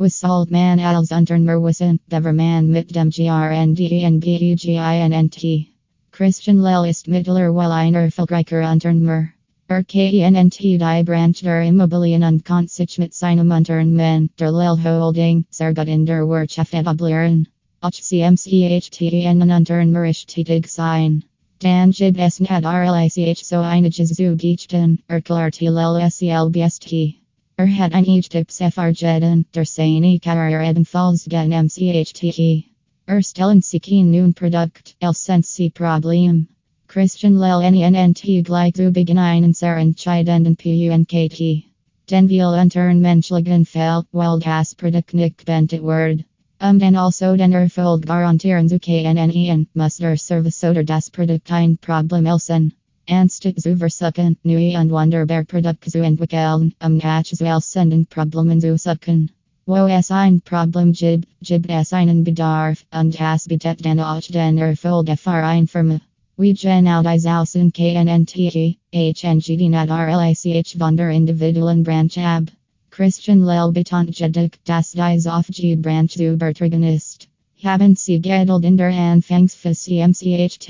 Wissalt man als unternmer wissen, Beverman mit dem GRNDENBEGINNT. Christian Lell ist mittlerweile ein erfolgreicher Unternehmer. Er KNNT die Branch der Immobilien und kann sich mit seinem Unternehmen, der Lell Holding, sehr gut in der Wirtschaft etablieren. HCMCHTN Unternehmerisch tätig sein. Dan Jib S. Nad RLICH so einiges zu Gechten, Erklart LLSELBST. Er hat ein Egypts FRJeden, der seine Karriere ebenfalls gen MCHTE. Er stellen sich nun Produkt, el sensi Problem. Christian Lell NNT gleich zu Beginn einen sehr entscheidenden PUNKT. Den wir untern menschlichen das Produkt nicht bentet word. Um den also den Erfolg garantieren zu KNNEN, muss der Service oder das Produkt ein Problem elsen. Anstatt zu versuchen, neue und wunderbare Produkte zu entwickeln, um das zu elsen Problemen zu suchen. Wo es ein Problem gibt, gibt es einen Bedarf, und das bietet dann auch den Erfolg für eine Firma. We gen out is außen KNNTE, HNGD nat RLICH von der individuellen Branch ab. Christian Lell jedik, das dies auf die Branch übertragen ist. Haben Sie Geduld in der Anfangsphase und direkt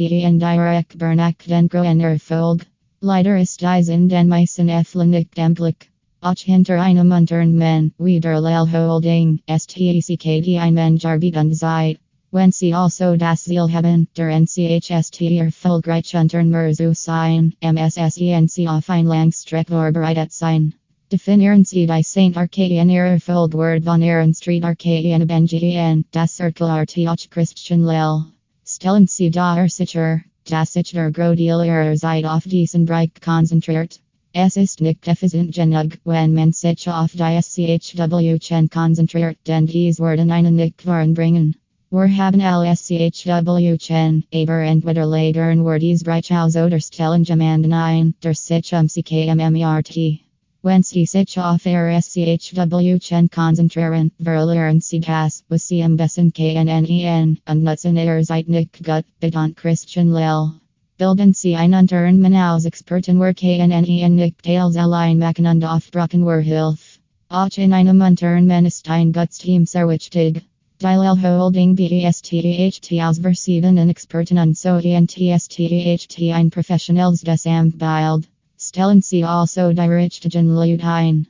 Bernack den großen Erfolg. Leider ist dies in den meisten nicht möglich. Auch hinter einem Unternehmen, wie der Lell Holding, STECKD ein Mensch arbeiten. Wenn Sie also das Ziel haben, der NCHST erfolgreich Unternehmer zu sein, MSSENC auf ein Langstreck vorbereitet sein. Definieren Sie die Saint Arcadian Erfolg Word von Ihren Street Arcadian Benjian, das Circle RTH Christian Lell. Stellen Sie da sicher, dass ich der Grodil Ihrer Zeit auf diesen Bereich konzentriert. Es ist nicht effizient genug, wenn man sich auf die SCHW Chen konzentriert, denn dies werden einen nicht voranbringen. Wir haben LSCHW Chen, aber entweder lagern wir dies Breithaus oder stellen jemanden ein, der sich um CKMMERT. Sich auf Ihr SCHW Chen konzentrieren, verlieren Sie das, was Sie am besten KNNEN, und nutzen Ihr Zeit nicht gut, betont Christian Lell. Bilden Sie ein Unternehmen aus Experten wir KNNEN nicht teils allein machen und aufbrauchen wir Hilfe. Auch in einem Unternehmen ist ein gutes Team sehr wichtig. Dilel Holding BESTEHT aus verschiedenen Experten und so ENTSTEHT ein Professionals des Amtbild. Stellen Sie also richtigen Leute ein.